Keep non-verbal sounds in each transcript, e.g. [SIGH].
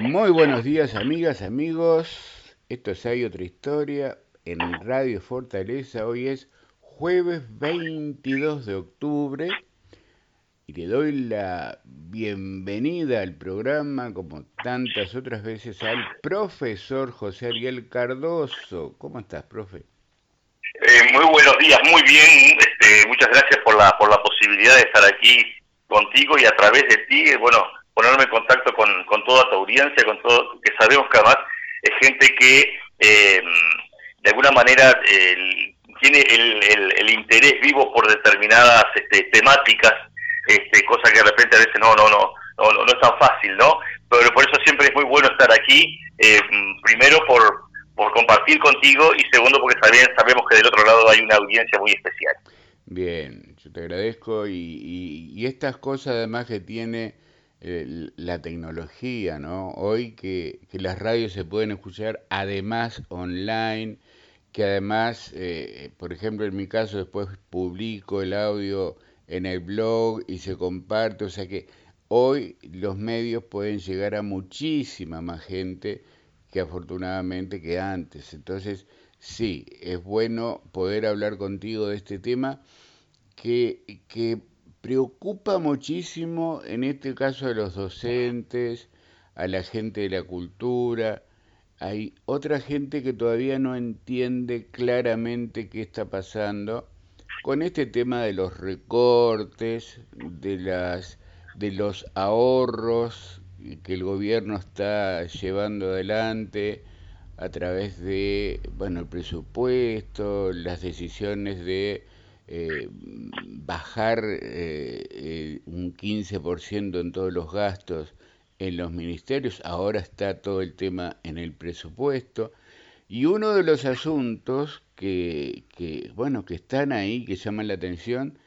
Muy buenos días amigas, amigos. Esto es Hay otra historia en Radio Fortaleza. Hoy es jueves 22 de octubre y le doy la bienvenida al programa, como tantas otras veces, al profesor José Ariel Cardoso. ¿Cómo estás, profe? Eh, muy buenos días, muy bien. Este, muchas gracias por la, por la posibilidad de estar aquí contigo y a través de ti, bueno, ponerme en contacto con, toda tu audiencia, con todo, que sabemos que además es gente que eh, de alguna manera tiene el, el, interés vivo por determinadas este, temáticas, este, cosa que de repente a veces no, no, no, no, no, es tan fácil, ¿no? Pero por eso siempre es muy bueno estar aquí, eh, primero por, por compartir contigo y segundo porque también sabemos que del otro lado hay una audiencia muy especial. Bien, yo te agradezco y, y estas cosas además que tiene la tecnología, ¿no? Hoy que, las radios se pueden escuchar además online, que además, eh, por ejemplo, en mi caso después publico el audio en el blog y se comparte, o sea que hoy los medios pueden llegar a muchísima más gente que afortunadamente que antes. Entonces, sí, es bueno poder hablar contigo de este tema que, que preocupa muchísimo, en este caso a los docentes, a la gente de la cultura. Hay otra gente que todavía no entiende claramente qué está pasando con este tema de los recortes, de las de los ahorros que el gobierno está llevando adelante a través de bueno el presupuesto, las decisiones de eh, bajar eh, eh, un 15% en todos los gastos en los ministerios, ahora está todo el tema en el presupuesto. Y uno de los asuntos que, bueno, que están ahí, que llaman la atención,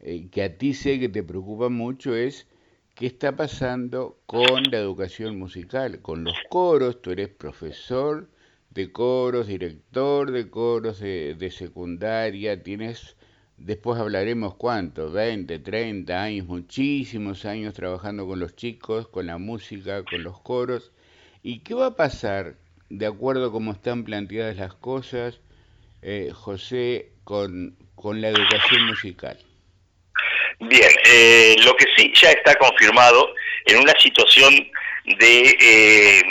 que a ti sé que te preocupa mucho, es qué está pasando con la educación musical, con los coros. Tú eres profesor de coros, director de coros de secundaria, tienes Después hablaremos cuánto, 20, 30 años, muchísimos años trabajando con los chicos, con la música, con los coros. ¿Y qué va a pasar, de acuerdo a cómo están planteadas las cosas, eh, José, con, la educación musical? Bien, eh, lo que sí ya está confirmado en una situación de eh,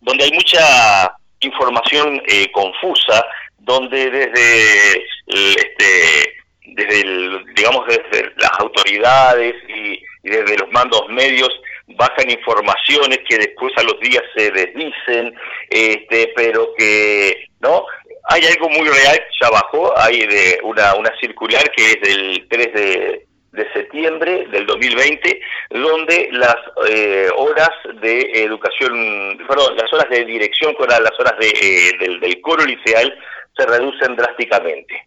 donde hay mucha información confusa, donde desde este, desde el, digamos desde las autoridades y, desde los mandos medios bajan informaciones que después a los días se desdicen, este, pero que no hay algo muy real, ya bajó, hay de una, una circular que es del 3 de, septiembre del 2020, donde las eh, horas de educación, perdón, las horas de dirección coral, las horas de, eh, del, del, coro liceal se reducen drásticamente.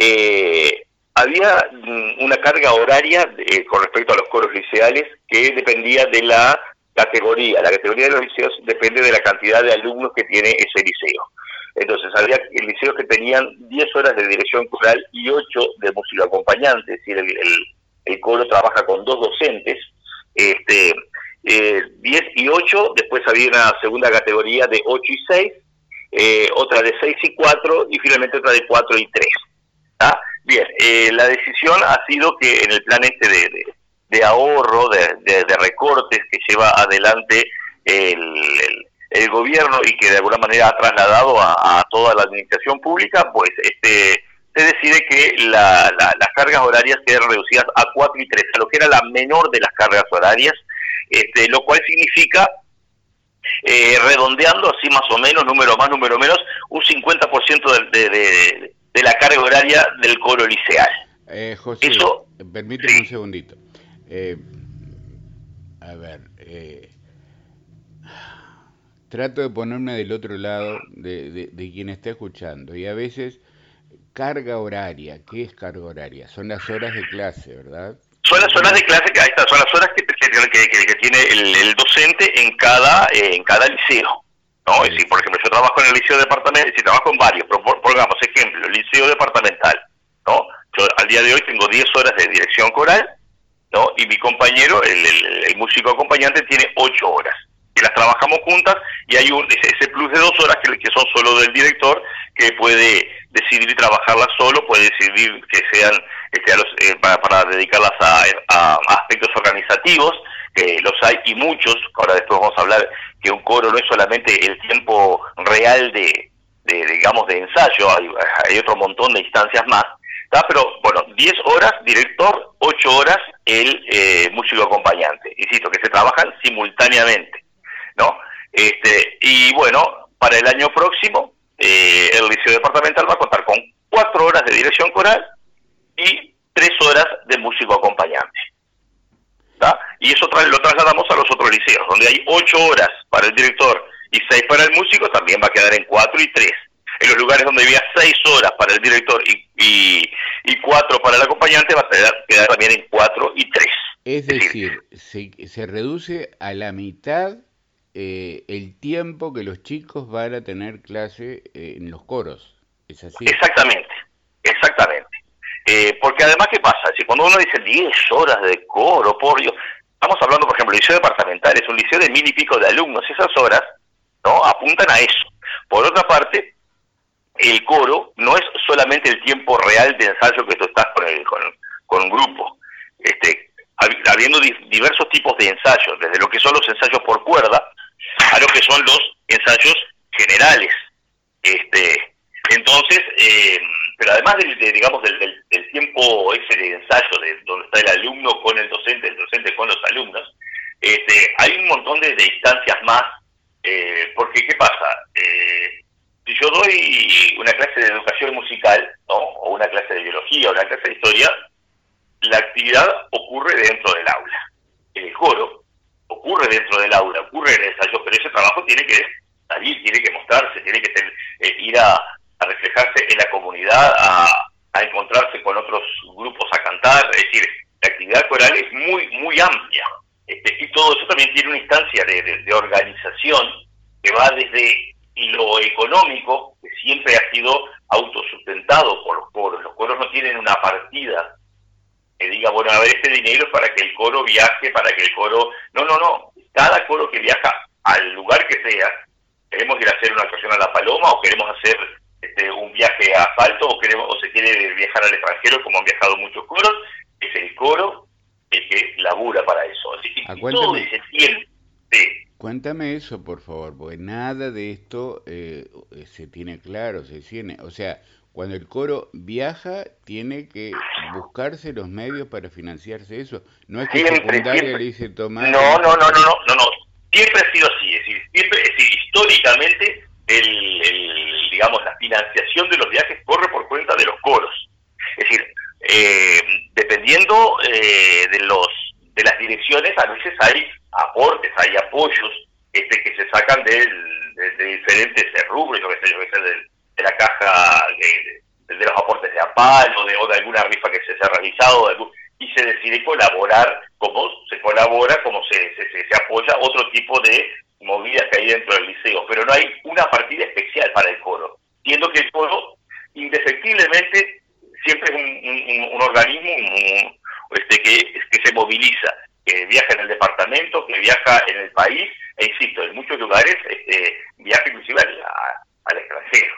Eh, había mm, una carga horaria eh, con respecto a los coros liceales que dependía de la categoría. La categoría de los liceos depende de la cantidad de alumnos que tiene ese liceo. Entonces, había liceos que tenían 10 horas de dirección coral y 8 de música acompañante, es decir, el, coro trabaja con dos docentes, este, 10 eh, y 8, después había una segunda categoría de 8 y 6, eh, otra de 6 y 4 y finalmente otra de 4 y 3. ¿Ah? Bien, eh, la decisión ha sido que en el plan este de, ahorro, de, recortes que lleva adelante el, gobierno y que de alguna manera ha trasladado a, toda la administración pública, pues este se decide que las cargas horarias queden reducidas a 4 y 3, a lo que era la menor de las cargas horarias, este, lo cual significa eh, redondeando así más o menos, número más, número menos, un 50% de, de, de la carga horaria del coro liceal. Eh, José, permíteme un segundito. Eh, a ver, eh, trato de ponerme del otro lado de, de, quien está escuchando y a veces carga horaria, ¿qué es carga horaria? Son las horas de clase, ¿verdad? Son las horas de clase, que estas son las horas que, que, tiene el, docente en cada en cada liceo. ¿No? Si, por ejemplo, yo trabajo en el liceo departamental, si trabajo en varios, pero pongamos ejemplo, el liceo departamental, ¿no? Yo al día de hoy tengo 10 horas de dirección coral, ¿no? Y mi compañero, el, músico acompañante, tiene 8 horas. que las trabajamos juntas y hay un, ese plus de dos horas que, que son solo del director que puede decidir trabajarlas solo, puede decidir que sean este, eh, para, dedicarlas a, aspectos organizativos, que los hay y muchos, ahora después vamos a hablar que un coro no es solamente el tiempo real de, digamos, de ensayo, hay, otro montón de instancias más, pero bueno, 10 horas director, 8 horas el eh, músico acompañante, insisto, que se trabajan simultáneamente, ¿no? Este, y bueno, para el año próximo, eh, el liceo departamental va a contar con 4 horas de dirección coral y 3 horas de músico acompañante. Y eso lo trasladamos a los otros liceos, donde hay 8 horas para el director y 6 para el músico, también va a quedar en 4 y 3 en los lugares donde había seis horas para el director y, y, cuatro para el acompañante, va a quedar, también en cuatro y tres. Es decir, se, se, reduce a la mitad eh, el tiempo que los chicos van a tener clase eh, en los coros. ¿Es así? Exactamente, exactamente. Eh, porque además, ¿qué pasa? Si cuando uno dice 10 horas de coro, por Dios, estamos hablando, por ejemplo, el liceo departamental, es un liceo de mil y pico de alumnos, esas horas no apuntan a eso. Por otra parte, el coro no es solamente el tiempo real de ensayo que tú estás con, el, con, un grupo. Este, habiendo diversos tipos de ensayos, desde lo que son los ensayos por cuerda a lo que son los ensayos generales. Este, entonces, eh, pero además del, digamos del, del, tiempo ese de ensayo, de donde está el alumno con el docente, el docente con los alumnos, este, hay un montón de, instancias más, eh, porque ¿qué pasa? Eh, si yo doy una clase de educación musical, o una clase de biología, o una clase de historia, la actividad ocurre dentro del aula. El coro ocurre dentro del aula, ocurre en el ensayo, pero ese trabajo tiene que salir, tiene que mostrarse, tiene que eh, ir a, reflejarse en la comunidad, a, encontrarse con otros grupos a cantar, es decir, la actividad coral es muy, muy amplia. Este, y todo eso también tiene una instancia de organización que va desde lo económico, que siempre ha sido autosustentado por los coros. Los coros no tienen una partida que diga, bueno, a ver, este dinero es para que el coro viaje, para que el coro... No, no, no. Cada coro que viaja al lugar que sea, queremos ir a hacer una actuación a La Paloma o queremos hacer este, un viaje a asfalto o, queremos, o se quiere viajar al extranjero, como han viajado muchos coros, es el coro el que labura para eso. Así que todo ese tiempo... Cuéntame eso, por favor, porque nada de esto eh, se tiene claro, se tiene, o sea, cuando el coro viaja, tiene que buscarse los medios para financiarse eso. No es que secundaria le dice tomar. No, no, no, no, no, no, no. Siempre ha sido así. Es decir, siempre, es decir, históricamente, el, el, digamos, la financiación de los viajes corre por cuenta de los coros. Es decir, eh, dependiendo eh, de los de las direcciones, a veces hay aportes, hay apoyos este, que se sacan de, diferentes rubros, yo que sé, yo que sé, de, la caja de, los aportes de APAL o de, de alguna rifa que se, ha realizado, y se decide colaborar como se colabora, como se, se, se, apoya otro tipo de movidas que hay dentro del liceo, pero no hay una partida especial para el coro, siendo que el coro indefectiblemente siempre es un, organismo este, que, se moviliza que viaja en el departamento, que viaja en el país, e insisto, en muchos lugares este, viaja inclusive al, extranjero.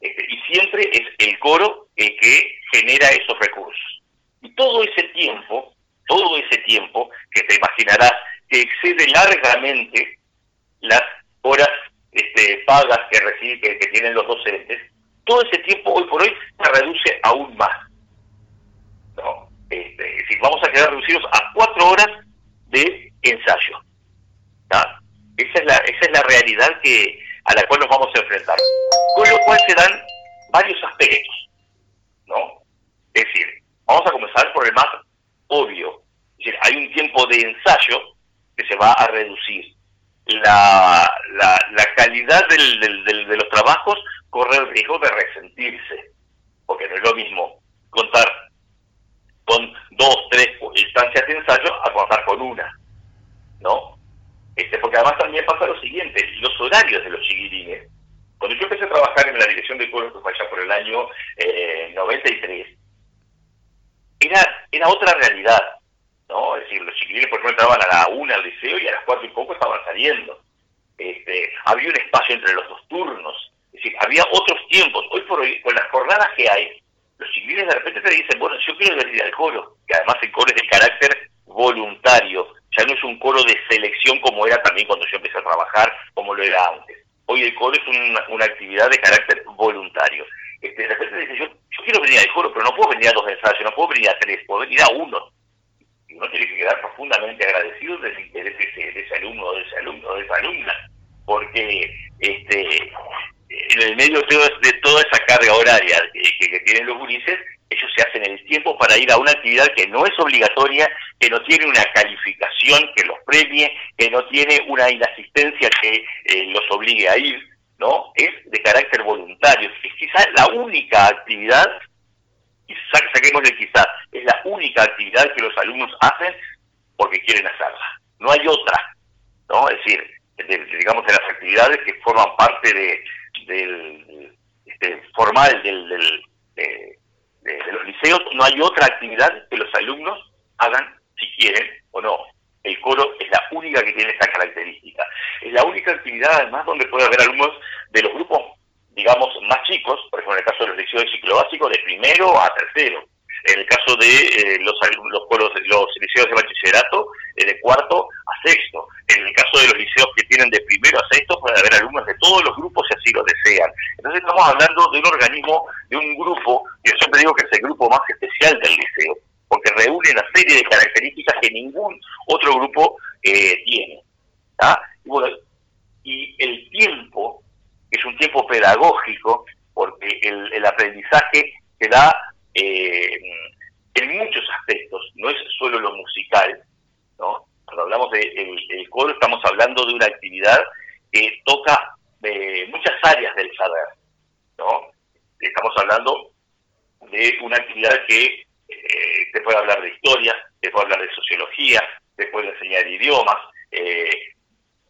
Este, y siempre es el coro el que genera esos recursos. Y todo ese tiempo, todo ese tiempo, que te imaginarás que excede largamente pagas que, reciben, que, tienen los docentes, todo ese tiempo hoy por hoy ensayo a contar con una, ¿no? Este, porque además también pasa lo siguiente, los horarios de los chiquilines. Cuando yo empecé a trabajar en la dirección de que fue allá por el año eh, 93, era, era otra realidad, ¿no? Es decir, los chiquilines, por ejemplo, entraban a la una al liceo y a las cuatro y poco estaban saliendo. este, había un espacio entre los dos turnos, es decir, había otros tiempos. Hoy por hoy, con las jornadas que hay, los civiles de repente te dicen, bueno, yo quiero venir al coro, que además el coro es de carácter voluntario, ya no es un coro de selección como era también cuando yo empecé a trabajar, como lo era antes. Hoy el coro es una, actividad de carácter voluntario. Este, de repente dice, yo, yo quiero venir al coro, pero no puedo venir a dos ensayos, no puedo venir a tres, puedo venir a uno. Y uno tiene que quedar profundamente agradecido del interés de ese, alumno, de ese alumno, de esa alumna, porque este, en el medio de, toda esa carga horaria que, que tienen los gurises, ellos se hacen el tiempo para ir a una actividad que no es obligatoria, que no tiene una calificación que los premie, que no tiene una inasistencia que eh, los obligue a ir, ¿no? Es de carácter voluntario. Es quizás la única actividad, y saquémosle quizás, es la única actividad que los alumnos hacen porque quieren hacerla. No hay otra, ¿no? Es decir, digamos, de las actividades que forman parte de, del este, formal del, del de, los liceos no hay otra actividad que los alumnos hagan si quieren o no. El coro es la única que tiene esta característica. Es la única actividad además donde puede haber alumnos de los grupos, digamos, más chicos, por ejemplo en el caso de los liceos de ciclo básico, de primero a tercero. En el caso de eh, los, los, coros, los liceos de bachillerato, eh, de cuarto a sexto. En el caso de los liceos que tienen de primero a sexto, puede haber alumnos de todos los grupos si así lo desean. Entonces estamos hablando de un organismo, de un grupo, yo siempre digo que es el grupo más especial del liceo, porque reúne una serie de características que ningún otro grupo eh, tiene. Y, bueno, y el tiempo es un tiempo pedagógico, porque el, aprendizaje se da eh, en muchos aspectos, no es solo lo musical, ¿no? Cuando hablamos del de el, coro estamos hablando de una actividad que toca eh, muchas áreas del saber. Estamos hablando de una actividad que eh, te puede hablar de historia, te puede hablar de sociología, te puede enseñar idiomas, eh,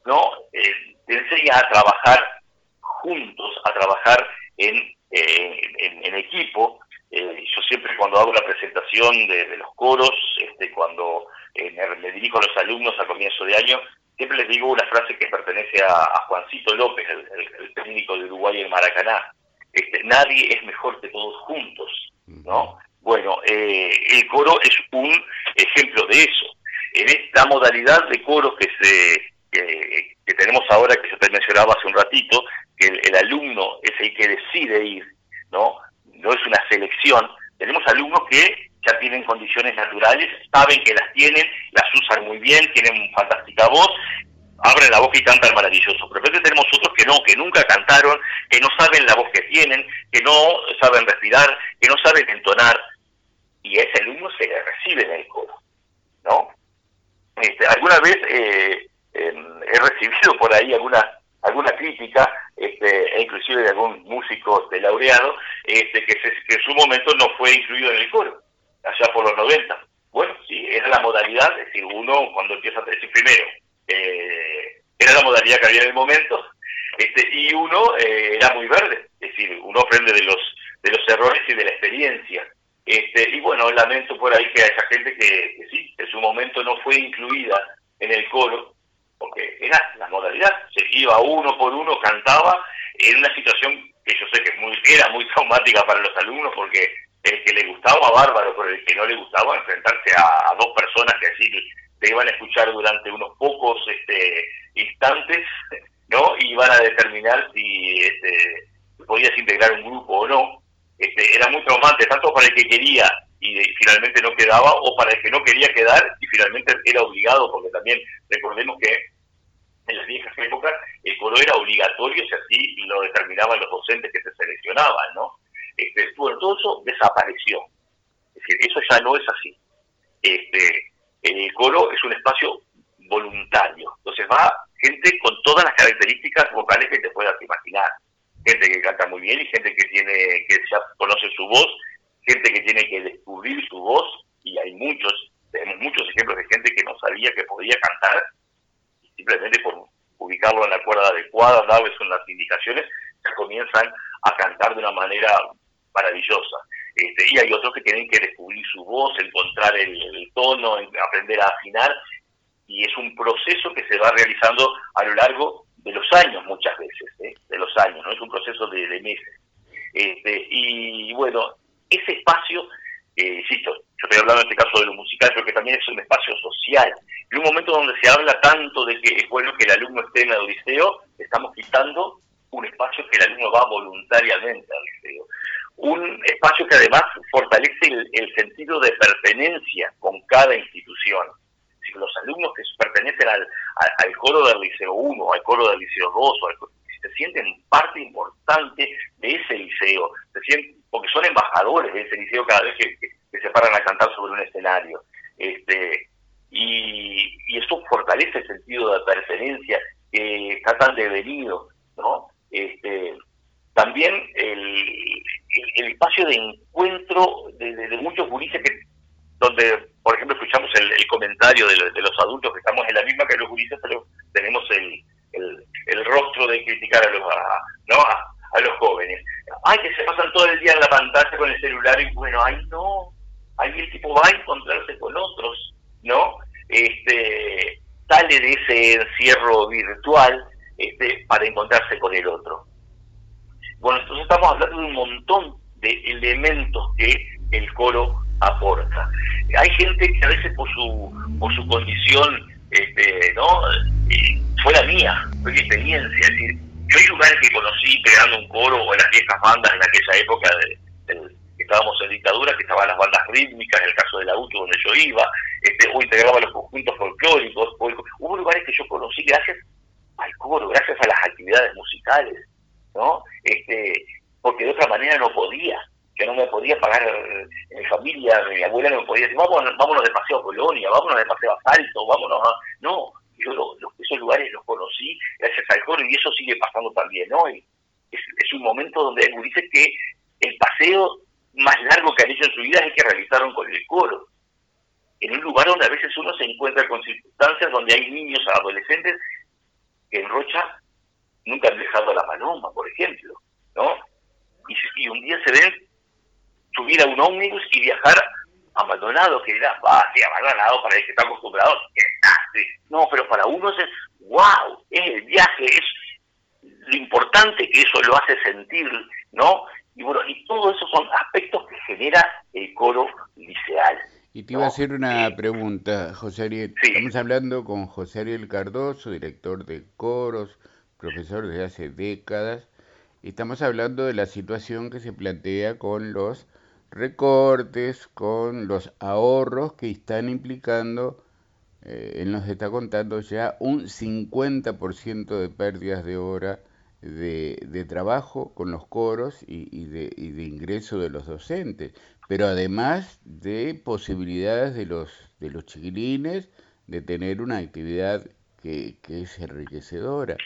¿no? te enseña a trabajar juntos, a trabajar en, en equipo, eh, yo siempre cuando hago la presentación de, los coros, este, cuando eh, me, dirijo a los alumnos a comienzo de año, siempre les digo una frase que pertenece a, Juancito López, el, técnico de Uruguay en Maracaná. Este, nadie es mejor que todos juntos, ¿no? Bueno, eh, el coro es un ejemplo de eso. En esta modalidad de coro que se que, tenemos ahora, que yo te mencionaba hace un ratito, que el, el alumno es el que decide ir, ¿no? no es una selección. Tenemos alumnos que ya tienen condiciones naturales, saben que las tienen, las usan muy bien, tienen fantástica voz, abren la boca y cantan maravilloso. Pero a tenemos otros no, que nunca cantaron, que no saben la voz que tienen, que no saben respirar, que no saben entonar, y a ese alumno se le recibe en el coro, ¿no? Este, alguna vez eh, em, he recibido por ahí alguna alguna crítica, este, e inclusive de algún músico de laureado, este, que, en su momento no fue incluido en el coro, allá por los 90. Bueno, sí, era la modalidad, es decir, uno cuando empieza a decir primero, eh, era la modalidad que había en el momento, este, y uno eh, era muy verde, es decir, uno aprende de los de los errores y de la experiencia. Este, y bueno, lamento por ahí que haya gente que, sí, en su momento no fue incluida en el coro, porque era la modalidad, se iba uno por uno, cantaba, en una situación que yo sé que muy, era muy traumática para los alumnos, porque el que le gustaba, bárbaro, pero el que no le gustaba, enfrentarse a, dos personas que así te iban a escuchar durante unos pocos este, instantes, ¿no? Y iban a determinar si este, podías integrar un grupo o no. Este, era muy traumante, tanto para el que quería y finalmente no quedaba, o para el que no quería quedar y finalmente era obligado, porque también recordemos que en las viejas épocas el coro era obligatorio si así lo determinaban los docentes que se seleccionaban, ¿no? Este, bueno, todo eso desapareció. Es decir, eso ya no es así. Este, el coro es un espacio voluntario. Entonces va gente con todas las características vocales que te puedas imaginar. Gente que canta muy bien y gente que tiene que ya conoce su voz gente que tiene que descubrir su voz, y hay muchos, tenemos muchos ejemplos de gente que no sabía que podía cantar, simplemente por ubicarlo en la cuerda adecuada, darles unas indicaciones, ya comienzan a cantar de una manera maravillosa. Este, y hay otros que tienen que descubrir su voz, encontrar el, tono, aprender a afinar, y es un proceso que se va realizando a lo largo de los años muchas veces, ¿eh? de los años, no es un proceso de, meses. Este, y bueno, ese espacio, eh, insisto, yo estoy hablando en este caso de lo musical, pero que también es un espacio social. En un momento donde se habla tanto de que es bueno que el alumno esté en el liceo, estamos quitando un espacio que el alumno va voluntariamente al liceo. Un espacio que además fortalece el, sentido de pertenencia con cada institución. Los alumnos que pertenecen al, al, coro del Liceo 1, al coro del Liceo 2, se sienten parte importante de ese liceo, se sienten, porque son embajadores de ese liceo cada vez que, se paran a cantar sobre un escenario. Este, y, y eso fortalece el sentido de pertenencia que está tan devenido, ¿no? Este, también el, el, espacio de encuentro de, muchos gurises que donde por ejemplo escuchamos el, comentario de, los adultos que estamos en la misma que los gurises pero tenemos el, el, rostro de criticar a los no a, los jóvenes. Ay que se pasan todo el día en la pantalla con el celular y bueno ay no. Ahí el tipo va a encontrarse con otros no este sale de ese encierro virtual este, para encontrarse con el otro. Bueno, entonces estamos hablando de un montón de elementos que el coro aporta. Hay gente que a veces por su por su condición, este, ¿no? Fue la mía, fue mi experiencia. Es decir, yo hay lugares que conocí creando un coro o en las viejas bandas en aquella época de, que estábamos en dictadura, que estaban las bandas rítmicas, en el caso de la UTU donde yo iba, este, o integraba los conjuntos folclóricos. Hubo lugares que yo conocí gracias al coro, gracias a las actividades musicales, ¿no? Este, porque de otra manera no podía. Yo no me podía pagar en mi familia, mi abuela no me podía decir, vámonos, vámonos de paseo a Colonia, vámonos de paseo a Salto, vámonos a... No, yo esos lugares los conocí gracias al coro y eso sigue pasando también, ¿no? es, es, un momento donde dice que el paseo más largo que han hecho en su vida es el que realizaron con el coro. En un lugar donde a veces uno se encuentra con circunstancias donde hay niños, adolescentes que en Rocha nunca han dejado la paloma, por ejemplo, ¿no? Y, un día se ven subir a un ómnibus y viajar a Maldonado, que era, va, sí, a para el que está acostumbrado, no, pero para uno es, wow, es el viaje, es lo importante que eso lo hace sentir, ¿no? Y bueno, y todo eso son aspectos que genera el coro liceal. Y te iba a hacer una pregunta, José Ariel. Estamos hablando con José Ariel Cardoso, director de coros, profesor desde hace décadas. Y estamos hablando de la situación que se plantea con los recortes, con los ahorros que están implicando, eh, él nos está contando ya un 50% de pérdidas de hora de, trabajo con los coros y, de, y de ingreso de los docentes pero además de posibilidades de los, de los chiquilines de tener una actividad que, es enriquecedora.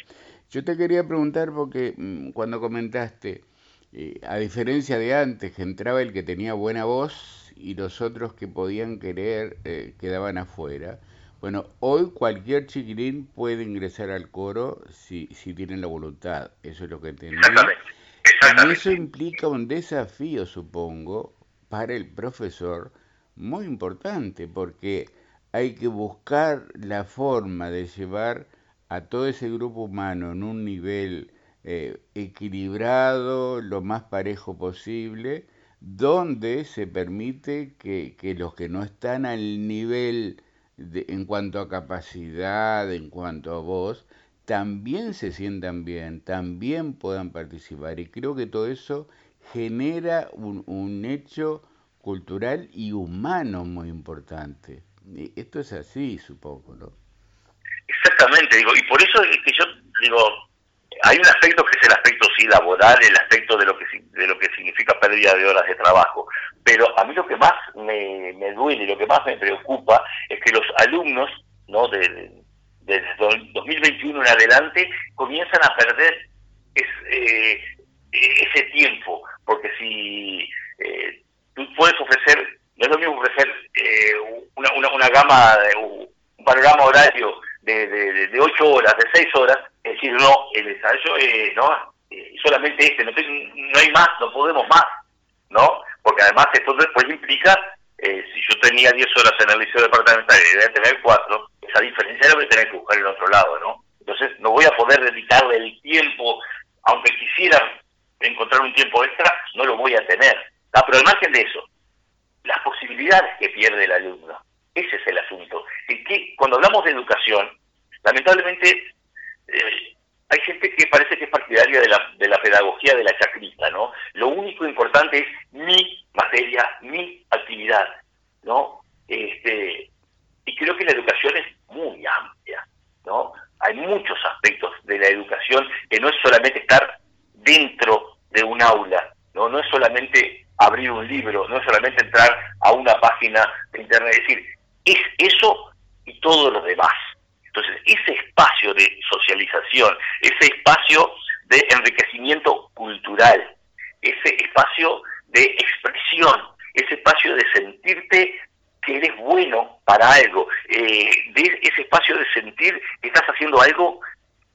Yo te quería preguntar porque mm, cuando comentaste, eh, a diferencia de antes, que entraba el que tenía buena voz y los otros que podían querer eh, quedaban afuera, bueno, hoy cualquier chiquilín puede ingresar al coro si, si tienen la voluntad, eso es lo que entendí. Y eso implica un desafío, supongo, para el profesor muy importante porque hay que buscar la forma de llevar a todo ese grupo humano en un nivel eh, equilibrado, lo más parejo posible, donde se permite que, los que no están al nivel de, en cuanto a capacidad, en cuanto a voz, también se sientan bien, también puedan participar. Y creo que todo eso genera un, un hecho cultural y humano muy importante. Y esto es así, supongo, ¿no? Exactamente, digo, y por eso es que yo digo, hay un aspecto que es el aspecto sí laboral, el aspecto de lo que de lo que significa pérdida de horas de trabajo, pero a mí lo que más me, me duele, lo que más me preocupa es que los alumnos, ¿no? De, desde 2021 en adelante comienzan a perder eh, ese tiempo, porque si eh, tú puedes ofrecer, no es lo mismo ofrecer eh, una, una, una, gama, de, un panorama horario de, de, de, 8 horas, de 6 horas, es decir, no, el ensayo eh, no, eh, solamente este, no, no hay más, no podemos más, ¿no? Porque además esto después implica, eh, si yo tenía 10 horas en el liceo departamental y debía tener 4, esa diferencia la voy a tener que buscar en otro lado, ¿no? Entonces no voy a poder dedicarle el tiempo, aunque quisiera encontrar un tiempo extra, no lo voy a tener. Ah, pero al margen de eso, las posibilidades que pierde el alumno, ese es el asunto. En que cuando hablamos de educación, lamentablemente eh, hay gente que parece que es partidaria de la, de la pedagogía de la chacrita, ¿no? Lo único importante es mi materia, mi actividad, ¿no? Este, y creo que la educación es muy amplia, ¿no? Hay muchos aspectos de la educación que no es solamente estar dentro de un aula, ¿no? No es solamente abrir un libro, no es solamente entrar a una página de internet, es decir, es eso y todo lo demás. Entonces, ese espacio de socialización, ese espacio de enriquecimiento cultural, ese espacio de expresión, ese espacio de sentirte que eres bueno para algo, eh, de ese espacio de sentir que estás haciendo algo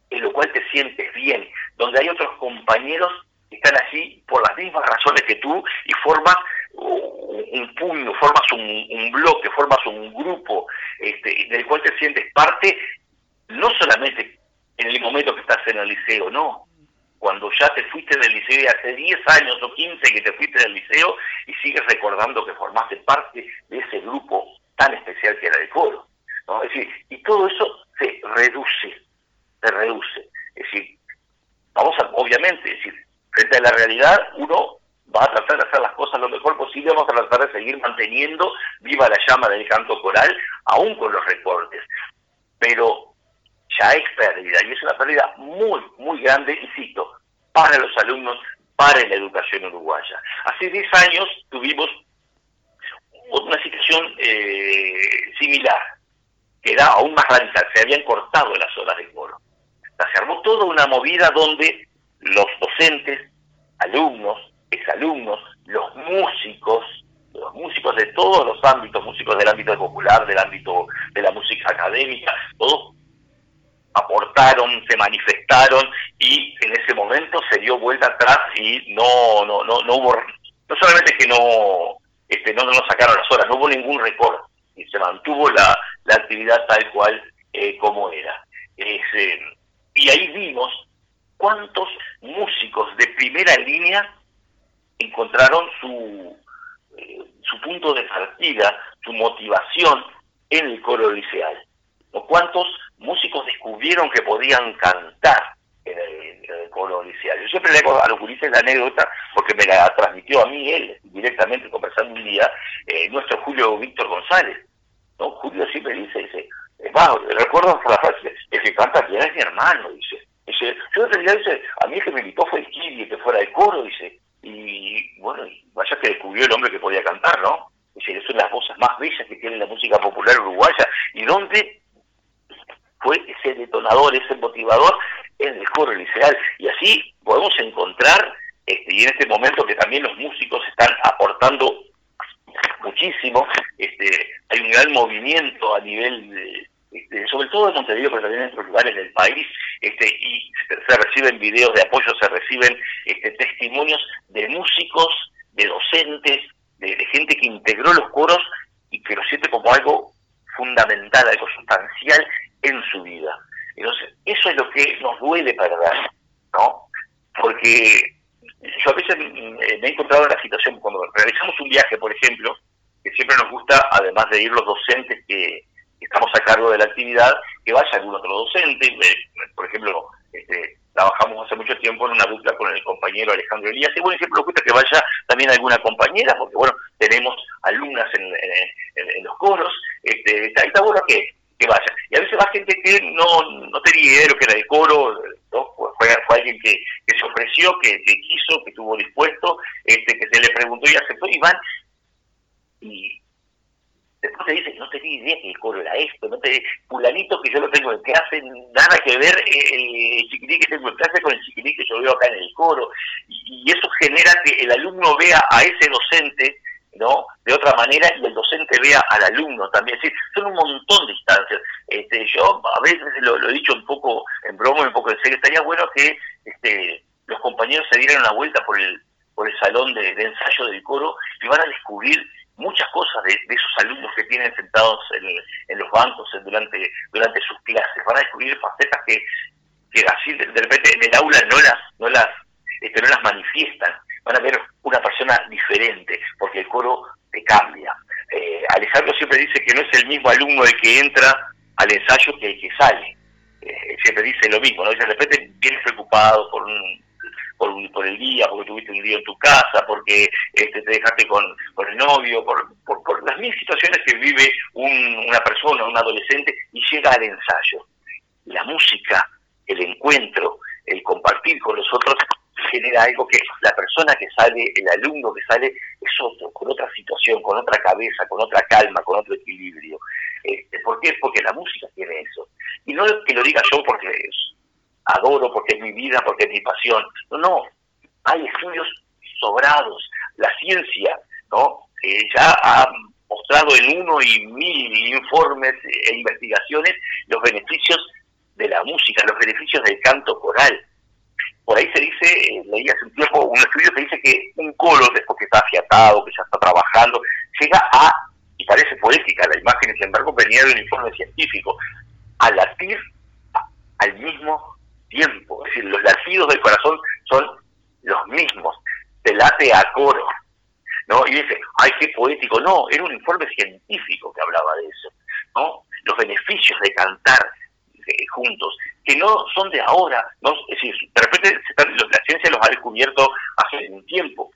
en lo cual te sientes bien, donde hay otros compañeros que están allí por las mismas razones que tú y formas un puño, formas un, bloque, formas un grupo este, del cual te sientes parte, no solamente en el momento que estás en el liceo, no, cuando ya te fuiste del liceo y hace 10 años o 15 que te fuiste del liceo y sigues recordando que formaste parte de ese grupo tan especial que era el coro. ¿no? Es decir, y todo eso se reduce, se reduce. Es decir, vamos a, obviamente, decir, frente a la realidad, uno va a tratar de hacer las cosas lo mejor posible, vamos a tratar de seguir manteniendo viva la llama del canto coral, aún con los recortes. Pero ya es pérdida, y es una pérdida muy, muy grande, insisto, para los alumnos, para la educación uruguaya. Hace 10 años tuvimos una situación eh, similar, que era aún más radical, se habían cortado las horas de coro. Se armó toda una movida donde los docentes, alumnos, exalumnos, los músicos, los músicos de todos los ámbitos, músicos del ámbito popular, del ámbito de la música académica, todos aportaron, se manifestaron y en ese momento se dio vuelta atrás y no no no, no hubo no solamente que no este no sacaron las horas, no hubo ningún récord y se mantuvo la, la actividad tal cual eh, como era. Eh, y ahí vimos cuántos músicos de primera línea encontraron su, eh, su punto de partida, su motivación en el coro liceal. ¿O cuántos músicos descubrieron que podían cantar en el, coro liceal? Yo siempre le hago a los gurises la anécdota, porque me la transmitió a mí él, directamente conversando un día, eh, nuestro Julio Víctor González. ¿no? Julio siempre dice, dice, recuerdo la frase, el que canta bien es mi hermano, dice. Dice, yo en dice, a mí el que me invitó fue el Kiri, que fuera del coro, dice, y bueno, vaya que descubrió el hombre que podía cantar, ¿no? Dice, son las voces más bellas que tiene la música popular uruguaya, y dónde fue ese detonador, ese motivador en el coro liceal, y así podemos encontrar, este, y en este momento que también los músicos están aportando muchísimo, este, hay un gran movimiento a nivel de, este, sobre todo en Montevideo, pero también en otros lugares del país, este, y se, reciben videos de apoyo, se reciben este, testimonios de músicos, de docentes, de, gente que integró los coros y que lo siente como algo fundamental, algo sustancial en su vida. Entonces, eso es lo que nos duele perder, ¿no? Porque yo a veces me he encontrado en la situación, cuando realizamos un viaje, por ejemplo, que siempre nos gusta, además de ir los docentes que, estamos a cargo de la actividad, que vaya algún otro docente. Por ejemplo, este, trabajamos hace mucho tiempo en una dupla con el compañero Alejandro Elías, y bueno, siempre nos gusta que vaya también alguna compañera, porque bueno, tenemos alumnas en, los coros, este, está, está bueno que, que vaya. Y a veces va gente que no, no tenía idea de lo que era el coro, fue, fue, alguien que, que se ofreció, que, que, quiso, que estuvo dispuesto, este, que se le preguntó y aceptó, y van, y, Después te dicen, no tenía idea que el coro era esto, no te fulanito que yo lo tengo en clase, nada que ver eh, el chiquilín que tengo en clase con el chiquilín que yo veo acá en el coro. Y, eso genera que el alumno vea a ese docente ¿no? de otra manera y el docente vea al alumno también. Es son un montón de instancias. Este, yo a veces lo, he dicho un poco en broma, un poco en serio, estaría bueno que este, los compañeros se dieran una vuelta por el, por el salón de ensayo del coro y van a descubrir muchas cosas de, esos alumnos que tienen sentados en, los bancos durante, durante sus clases. Van a descubrir facetas que, que así de, repente en el aula no las, no las, este, no las manifiestan. Van a ver una persona diferente, porque el coro te cambia. Eh, Alejandro siempre dice que no es el mismo alumno el que entra al ensayo que el que sale. Eh, siempre dice lo mismo, ¿no? de repente vienes preocupado por un por, el día, porque tuviste un día en tu casa, porque este, te dejaste con, el novio, por, por, las mil situaciones que vive una persona, un adolescente, y llega al ensayo. La música, el encuentro, el compartir con los otros, genera algo que la persona que sale, el alumno que sale, es otro, con otra situación, con otra cabeza, con otra calma, con otro equilibrio. Este, ¿Por qué? Porque la música tiene eso. Y no que lo diga yo porque adoro, porque es mi vida, porque es mi pasión. No, no, hay estudios sobrados. La ciencia, ¿no? ya ha mostrado en uno y mil informes e investigaciones los beneficios de la música, los beneficios del canto coral. Por ahí se dice, eh, leí hace un tiempo un estudio que dice que un coro, después que está afiatado, que ya está trabajando, llega a, y parece poética la imagen, sin embargo venía de un informe científico, a latir al mismo tiempo. Es decir, los latidos del corazón son los mismos. Te late a coro. ¿no? Y dice, ay, qué poético. No, era un informe científico que hablaba de eso. ¿no? Los beneficios de cantar eh, juntos, que no son de ahora. ¿no? Es decir, de repente la ciencia los ha descubierto hace un tiempo,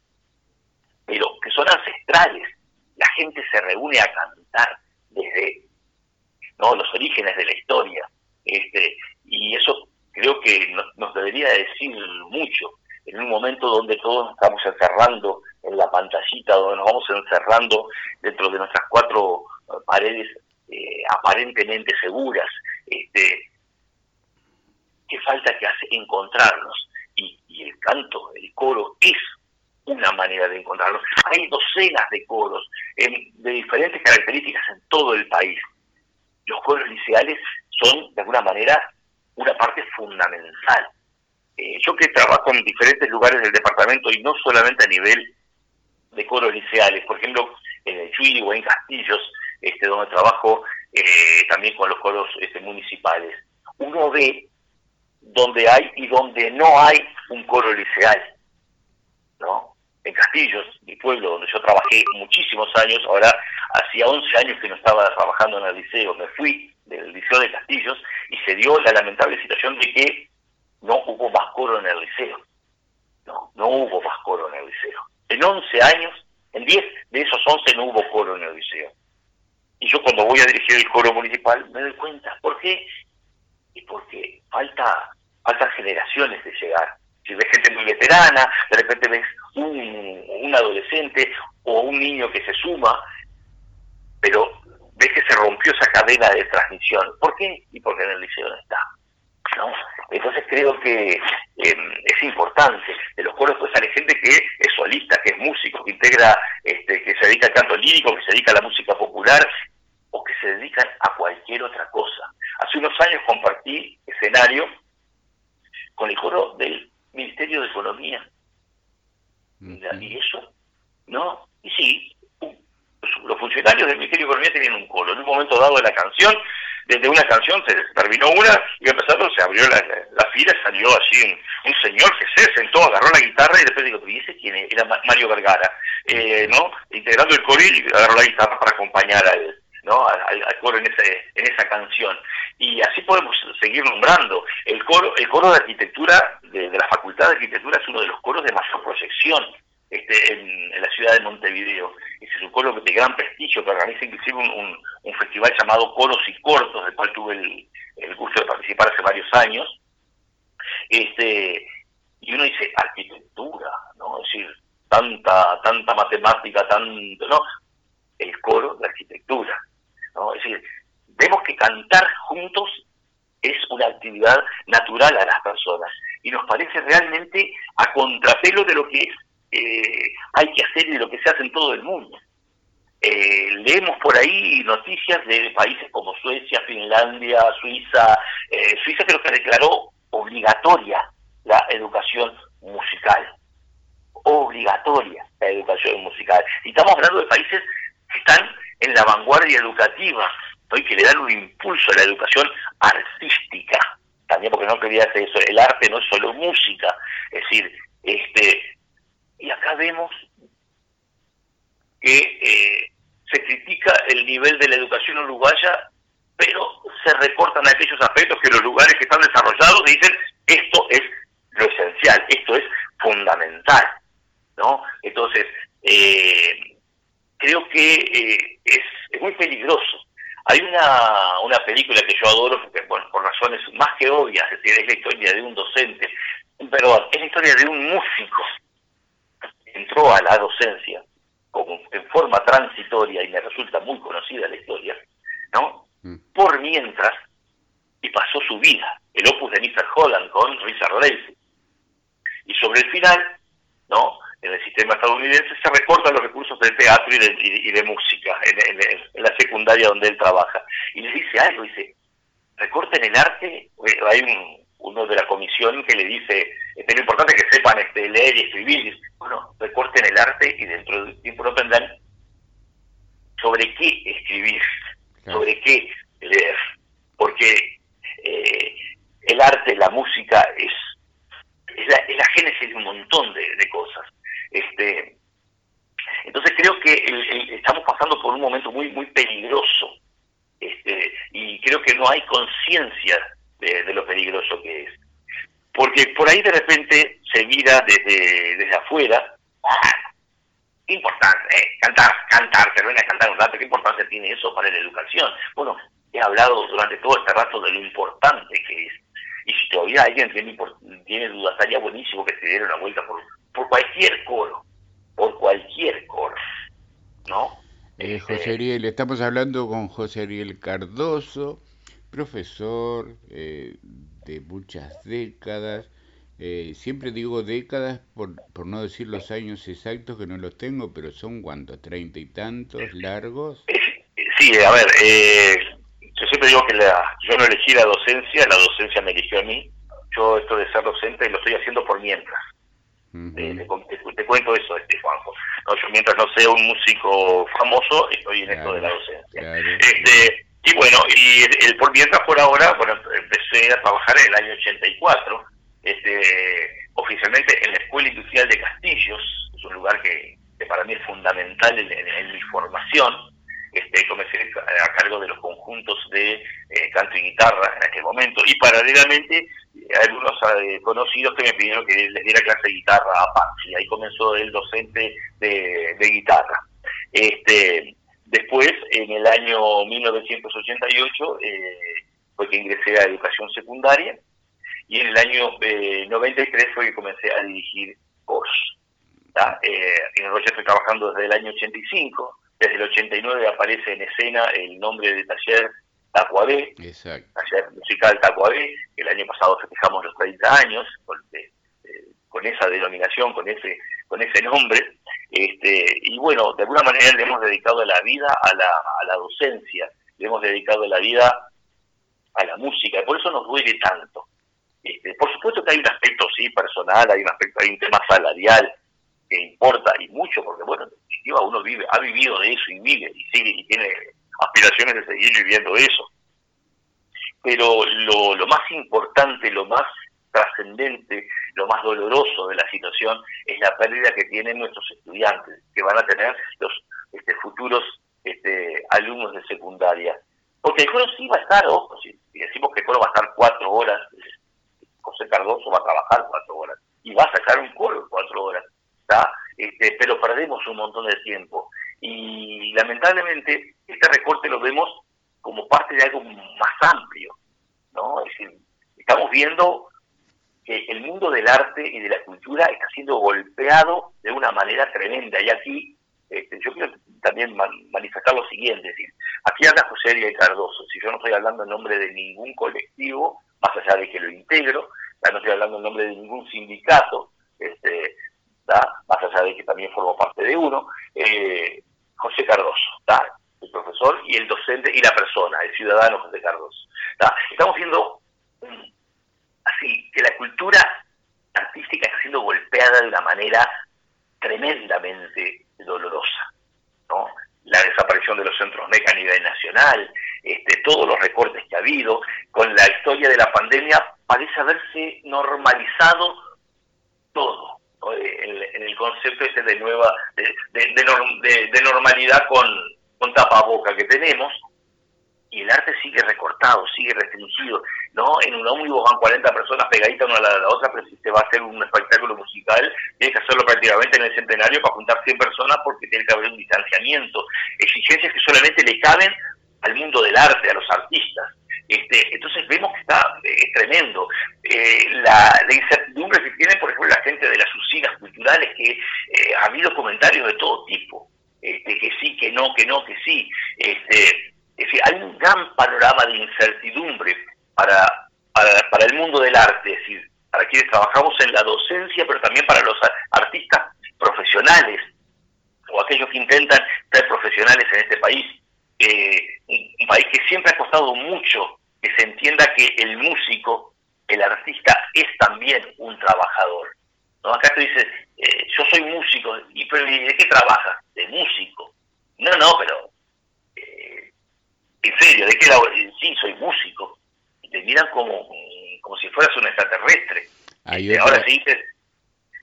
pero que son ancestrales. La gente se reúne a cantar desde ¿no? los orígenes de la historia. Este, y eso creo que nos, debería decir mucho en un momento donde todos nos estamos encerrando en la pantallita, donde nos vamos encerrando dentro de nuestras cuatro eh, paredes eh, aparentemente seguras, este, qué falta que hace encontrarnos. Y, el canto, el coro, es una manera de encontrarnos. Hay docenas de coros de diferentes características en todo el país. Los coros liceales son, de alguna manera, una parte fundamental. Eh, yo que trabajo en diferentes lugares del departamento y no solamente a nivel de coros liceales, por ejemplo, en el Chuy o en Castillos, este, donde trabajo eh, también con los coros este, municipales, uno ve donde hay y donde no hay un coro liceal, ¿no? En Castillos, mi pueblo, donde yo trabajé muchísimos años, ahora hacía 11 años que no estaba trabajando en el liceo, me fui del Liceo de Castillos y se dio la lamentable situación de que no hubo más coro en el liceo. No, no hubo más coro en el liceo. En 11 años, en 10 de esos 11 no hubo coro en el liceo. Y yo cuando voy a dirigir el coro municipal me doy cuenta. ¿Por qué? Y porque falta, faltan generaciones de llegar. Si ves gente muy veterana, de repente ves un, un adolescente o un niño que se suma, pero ves que se rompió esa cadena de transmisión. ¿Por qué? Y porque en el liceo no está. ¿no? Entonces creo que em, es importante. De los coros pues sale gente que es solista, que es músico, que integra, este, que se dedica al canto lírico, que se dedica a la música popular o que se dedican a cualquier otra cosa. Hace unos años compartí escenario con el coro del Ministerio de Economía. Y eso, ¿no? Y sí, los funcionarios del Ministerio de Economía tenían un coro. En un momento dado de la canción, desde una canción se terminó una y empezando se abrió la, la, fila, salió así un, señor que se sentó, agarró la guitarra y después pero ¿y ese quién Era Mario Vergara, eh, ¿no? Integrando el coro y agarró la guitarra para acompañar al, ¿no? al, coro en, ese, en esa canción. Y así podemos seguir nombrando. El coro, el coro de arquitectura de la Facultad de Arquitectura es uno de los coros de mayor proyección este, en, la ciudad de Montevideo. Un coro de gran prestigio que organiza inclusive un, festival llamado Coros y Cortos, del cual tuve el, gusto de participar hace varios años. Este, y uno dice, arquitectura, ¿no? Es decir, tanta, tanta matemática, tanto, ¿no? El coro de arquitectura, ¿no? Es decir, vemos que cantar juntos es una actividad natural a las personas y nos parece realmente a contrapelo de lo que es eh, hay que hacer y lo que se hace en todo el mundo. Eh, leemos por ahí noticias de países como Suecia, Finlandia, Suiza. Eh, Suiza creo que declaró obligatoria la educación musical. Obligatoria la educación musical. Y estamos hablando de países están en la vanguardia educativa y que le dan un impulso a la educación artística, también porque no quería hacer eso, el arte no es solo música, es decir, este y acá vemos que eh, se critica el nivel de la educación uruguaya, pero se recortan aquellos aspectos que los lugares que están desarrollados dicen esto es lo esencial, esto es fundamental, ¿no? Entonces, eh, creo que eh, es, es, muy peligroso. Hay una, una película que yo adoro, porque, bueno, por razones más que obvias, es decir, es la historia de un docente, perdón, es la historia de un músico que entró a la docencia como en forma transitoria, y me resulta muy conocida la historia, ¿no? Mm. Por mientras, y pasó su vida, el opus de Mr. Holland con Richard Lacey. Y sobre el final, ¿no? En el sistema estadounidense se recortan los recursos del teatro y de, y, de música, en, la secundaria donde él trabaja. Y le dice algo, dice, recorten el arte, eh, hay un, uno de la comisión que le dice, es lo importante que sepan este, leer y escribir, bueno, recorten el arte y dentro de un tiempo no tendrán sobre qué escribir, sobre qué leer, porque eh, el arte, la música es, es, la, génesis de un montón de, cosas. Este, entonces creo que estamos pasando por un momento muy muy peligroso este, y creo que no hay conciencia de, lo peligroso que es. Porque por ahí de repente se mira desde, desde afuera, ah, qué importante, eh, cantar, cantar, ven a cantar un rato, qué importancia tiene eso para la educación. Bueno, he hablado durante todo este rato de lo importante que es. Y si todavía alguien tiene, tiene dudas, estaría buenísimo que se diera una vuelta por, por cualquier coro, por cualquier coro, ¿no? Eh, este, José Ariel, estamos hablando con José Ariel Cardoso, profesor eh, de muchas décadas, eh, siempre digo décadas por, por no decir los años exactos que no los tengo, pero son cuántos, treinta y tantos largos. Sí, a ver, eh, yo siempre digo que la, yo no elegí la docencia, la docencia me eligió a mí. Yo esto de ser docente lo estoy haciendo por mientras. te, cuento eso, este Juanjo. yo mientras no sea un músico famoso, estoy en esto de la docencia. Este, y bueno, y el, por mientras por ahora, bueno, empecé a trabajar en el año 84, este, oficialmente en la Escuela Industrial de Castillos, es un lugar que, para mí es fundamental en, mi formación. Este, comencé a cargo de los conjuntos de eh, canto y guitarra en aquel momento y paralelamente algunos eh, conocidos que me pidieron que les diera clase de guitarra a y ahí comenzó el docente de, de guitarra. Este, Después, en el año 1988, eh, fue que ingresé a educación secundaria y en el año 93 eh, fue que comencé a dirigir COS. Eh, en Rocha estoy trabajando desde el año 85, desde el 89 aparece en escena el nombre del taller Tacuabé, taller musical Tacuabé, el año pasado festejamos los 30 años con, con esa denominación, con ese, con ese nombre, este, y bueno, de alguna manera le hemos dedicado la vida a la, a la docencia, le hemos dedicado la vida a la música, y por eso nos duele tanto. Este, por supuesto que hay un aspecto, sí, personal, hay un aspecto, hay un tema salarial que importa y mucho, porque bueno, en definitiva uno vive, ha vivido de eso y vive y sigue y tiene aspiraciones de seguir viviendo eso. Pero lo, lo más importante, lo más trascendente, lo más doloroso de la situación es la pérdida que tienen nuestros estudiantes, que van a tener los este, futuros este, alumnos de secundaria. Porque el coro sí va a estar, ojo, si, decimos que el coro va a estar cuatro horas, José Cardoso va a trabajar cuatro horas y va a sacar un coro cuatro horas, Este, pero perdemos un montón de tiempo. Y lamentablemente este recorte lo vemos como parte de algo más amplio, ¿no? Es decir, estamos viendo el mundo del arte y de la cultura está siendo de una manera tremenda. Y aquí este, yo quiero también manifestar lo siguiente, decir, aquí anda José Ariel Cardoso, si yo no estoy hablando en nombre de ningún colectivo, más allá de que lo integro, ya no estoy hablando en nombre de ningún sindicato, este, más allá de que también formo parte de uno, eh, José Cardoso, el profesor y el docente y la persona, el ciudadano José Cardoso. Estamos viendo así que la cultura artística está siendo golpeada de una manera tremendamente dolorosa. ¿no? La desaparición desaparición de los centros MEC a nivel nacional, este, todos los recortes que ha habido, con la historia de la pandemia parece haberse normalizado todo. En, el concepto ese de nueva de, normalidad con, con tapaboca que tenemos y el arte sigue recortado, sigue restringido, ¿no? En un ómnibus van 40 personas pegaditas una a la, otra, pero si se va a hacer un espectáculo musical, tiene que hacerlo prácticamente en el centenario para juntar 100 personas porque tiene que haber un distanciamiento. Exigencias que solamente le caben al mundo del arte, a los artistas. Este, entonces vemos que está es tremendo. Eh, la, incertidumbre que tiene, por ejemplo, la gente de las usinas culturales, que eh, ha habido comentarios de todo tipo, este, que sí, que no, que no, que sí. Este, es decir, hay un gran panorama de incertidumbre para, para, el mundo del arte, es decir, para quienes trabajamos en la docencia, pero también para los artistas profesionales o aquellos que intentan ser profesionales en este país. Eh, un país que siempre ha costado mucho que se entienda que el músico, el artista, es también un trabajador. ¿No? Acá tú dices, eh, yo soy músico, ¿y pero de qué trabajas? De músico. No, no, pero en serio, ¿de qué lado? Sí, soy músico. Y te miran como, como si fueras un extraterrestre. Este, ahora si dices,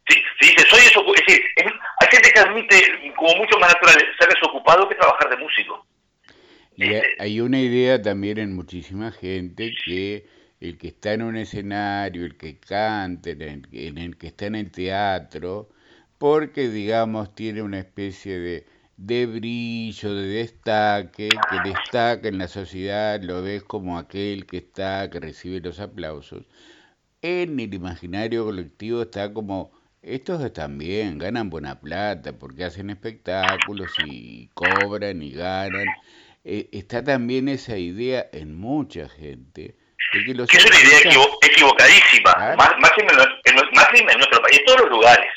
sí, si dices, soy eso, es decir, hay gente que admite como mucho más natural ser desocupado que trabajar de músico. Y este, hay una idea también en muchísima gente que el que está en un escenario, el que canta, en el que está en el teatro, porque digamos tiene una especie de de brillo, de destaque, que destaca en la sociedad, lo ves como aquel que está, que recibe los aplausos. En el imaginario colectivo está como, estos están bien, ganan buena plata porque hacen espectáculos y cobran y ganan. Eh, está también esa idea en mucha gente. Que es una idea equivocadísima, más, más, en, en nuestro país, en todos los lugares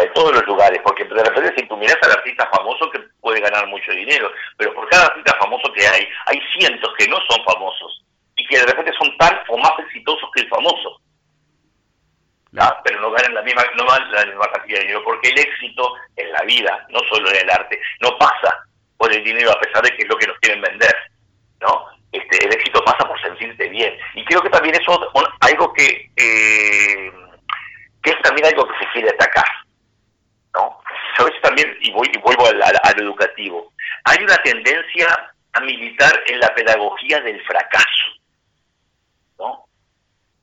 de todos los lugares, porque de repente si tú miras al artista famoso que puede ganar mucho dinero, pero por cada artista famoso que hay, hay cientos que no son famosos y que de repente son tan o más exitosos que el famoso. ¿Ah? Pero no ganan la misma, no la misma cantidad de dinero, porque el éxito en la vida, no solo en el arte, no pasa por el dinero a pesar de que es lo que nos quieren vender, ¿no? Este, el éxito pasa por sentirte bien. Y creo que también eso es algo que, eh, que es también algo que se quiere atacar ¿no? Sabes también, y, voy, y vuelvo al, al, educativo, hay una tendencia a militar en del fracaso, ¿no?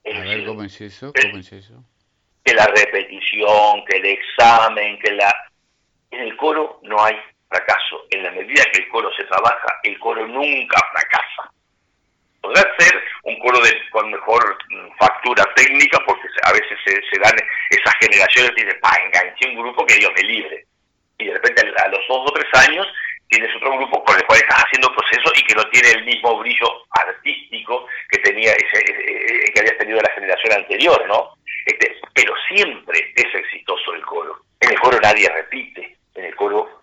a ver, ¿cómo es eso? ¿Cómo es eso? Que la repetición, que el examen, que la... En el coro no hay fracaso. En la medida que el coro se trabaja, el coro nunca fracasa. Podrá ser un coro de, con mejor mm, factura técnica, porque a veces se, se dan esas generaciones y dices, pa, enganché un grupo que Dios me libre. Y de repente a los dos o tres años tienes otro grupo con el cual estás haciendo proceso y que no tiene el mismo brillo artístico que tenía ese, que habías tenido la generación anterior, ¿no? Este, pero siempre es exitoso el coro. En el coro nadie repite. En el coro,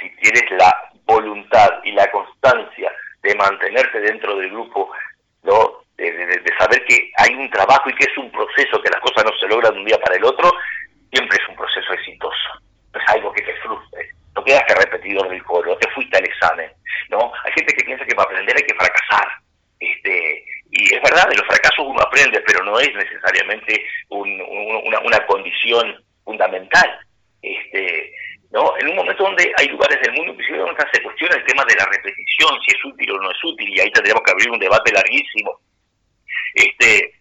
si tienes la voluntad y la constancia de mantenerte dentro del grupo, ¿no? De, saber que hay un trabajo y que es un proceso, que las cosas no se logran de un día para el otro, siempre es un proceso exitoso. No es algo que te frustre. No quedaste repetido en el coro, no te fuiste al examen. ¿no? Hay gente que piensa que para aprender hay que fracasar. Este, y es de los fracasos uno aprende, pero no es necesariamente una, una condición fundamental. Este, ¿no? En un momento donde hay lugares del mundo inclusive donde se cuestiona el tema de la repetición, si es útil o no es útil, y ahí tendríamos que abrir un debate larguísimo. Este,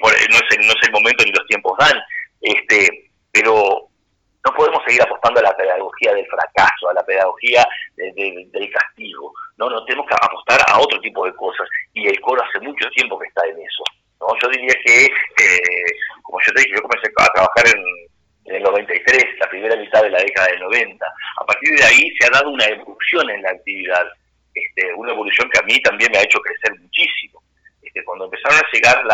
por, no, es el, no es el momento ni los tiempos dan, este, pero no podemos seguir apostando a la pedagogía del fracaso, a la pedagogía del castigo, no, no tenemos que apostar a otro tipo de cosas, y el coro hace mucho tiempo que está en eso. ¿no? Yo diría que, eh, como yo te dije, yo comencé a trabajar en en el 93, la primera mitad de la década del 90. A partir de ahí se ha dado una evolución en la actividad, este, una evolución que a mí también me ha hecho crecer muchísimo. Este, cuando empezaron a llegar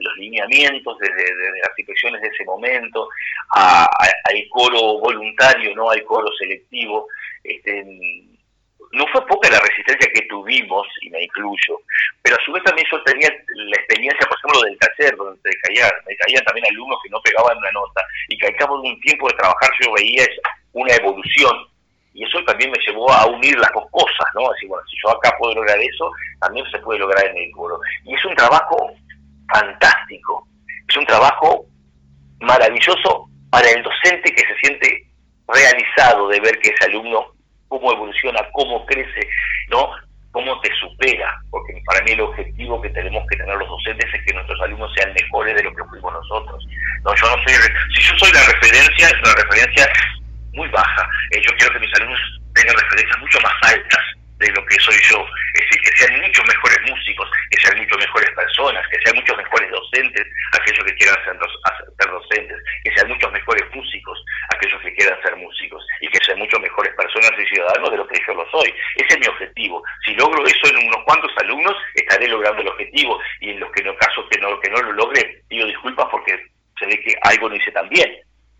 los lineamientos desde, las inspecciones de ese momento, al coro voluntario, no al coro selectivo, este, no fue poca la resistencia que tuvimos, y me incluyo, pero a su vez también yo tenía la experiencia, por ejemplo, del taller, donde caían, me caían también alumnos que no pegaban una nota, y que al cabo de un tiempo de trabajar yo veía una evolución, Y eso también me llevó a unir las dos cosas, ¿no? Así, bueno, si yo acá puedo lograr eso, también se puede lograr en el coro. Y es un trabajo fantástico, es un trabajo maravilloso para el docente que se siente realizado de ver que ese alumno cómo evoluciona, cómo crece, ¿no? cómo te supera, porque para mí el objetivo que tenemos que tener los docentes es que nuestros alumnos sean mejores de lo que fuimos nosotros. No, yo no soy, si yo soy la referencia, es una referencia muy baja. Eh, yo quiero que mis alumnos tengan referencias mucho más altas de lo que soy yo. Es decir, que sean mucho mejores músicos, que sean mucho mejores que sean muchos mejores docentes, aquellos que quieran ser, docentes, que sean muchos mejores músicos, aquellos que quieran ser músicos, y que sean muchos mejores personas y ciudadanos de lo que yo lo soy. Ese es mi objetivo. Si logro eso en unos cuantos alumnos, estaré logrando el objetivo, y en los que no caso que no, que no lo logre, pido disculpas porque se ve que algo no hice tan bien.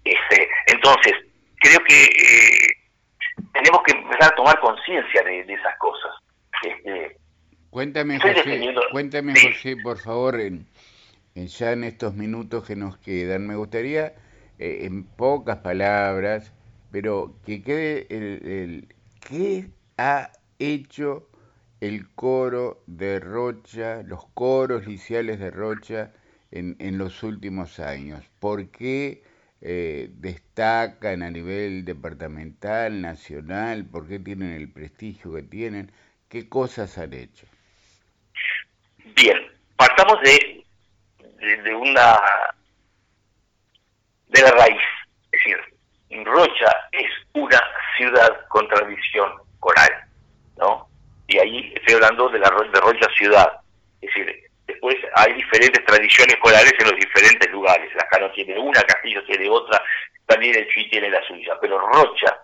Este, entonces, creo que eh, tenemos que empezar a tomar conciencia de, esas cosas. Cuéntame, José, cuéntame José, por favor, en, ya en estos minutos que nos quedan, me gustaría, eh, en pocas palabras, pero que quede el, el qué ha hecho el coro de Rocha, los coros liciales de Rocha en, en los últimos años. ¿Por qué eh, destacan a nivel departamental, nacional? ¿Por qué tienen el prestigio que tienen? ¿Qué cosas han hecho? Bien, partamos de, de, una de la raíz, es decir, Rocha es una ciudad con tradición coral, ¿no? Y ahí estoy hablando de la de Rocha ciudad, es decir, Después hay diferentes tradiciones corales en los diferentes lugares. La Cano tiene una, Castillo tiene otra, también el Chuy tiene la suya. Pero Rocha,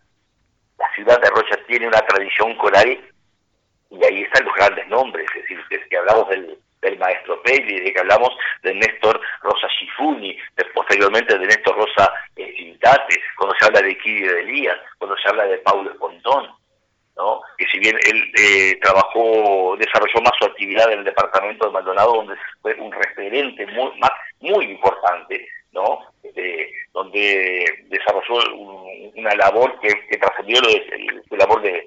la ciudad de Rocha tiene una tradición coral y ahí están los grandes nombres. Es decir, que hablamos del, maestro Pegli, desde que hablamos de Néstor Rosa Schifuni, posteriormente de Néstor Rosa eh, cuando se habla de Kiri de Elías, cuando se habla de Paulo Espontón ¿no? que si bien él eh, trabajó, desarrolló más su actividad en el departamento de Maldonado, donde fue un referente muy, muy importante, ¿no? Este, donde desarrolló una labor que, trascendió su labor de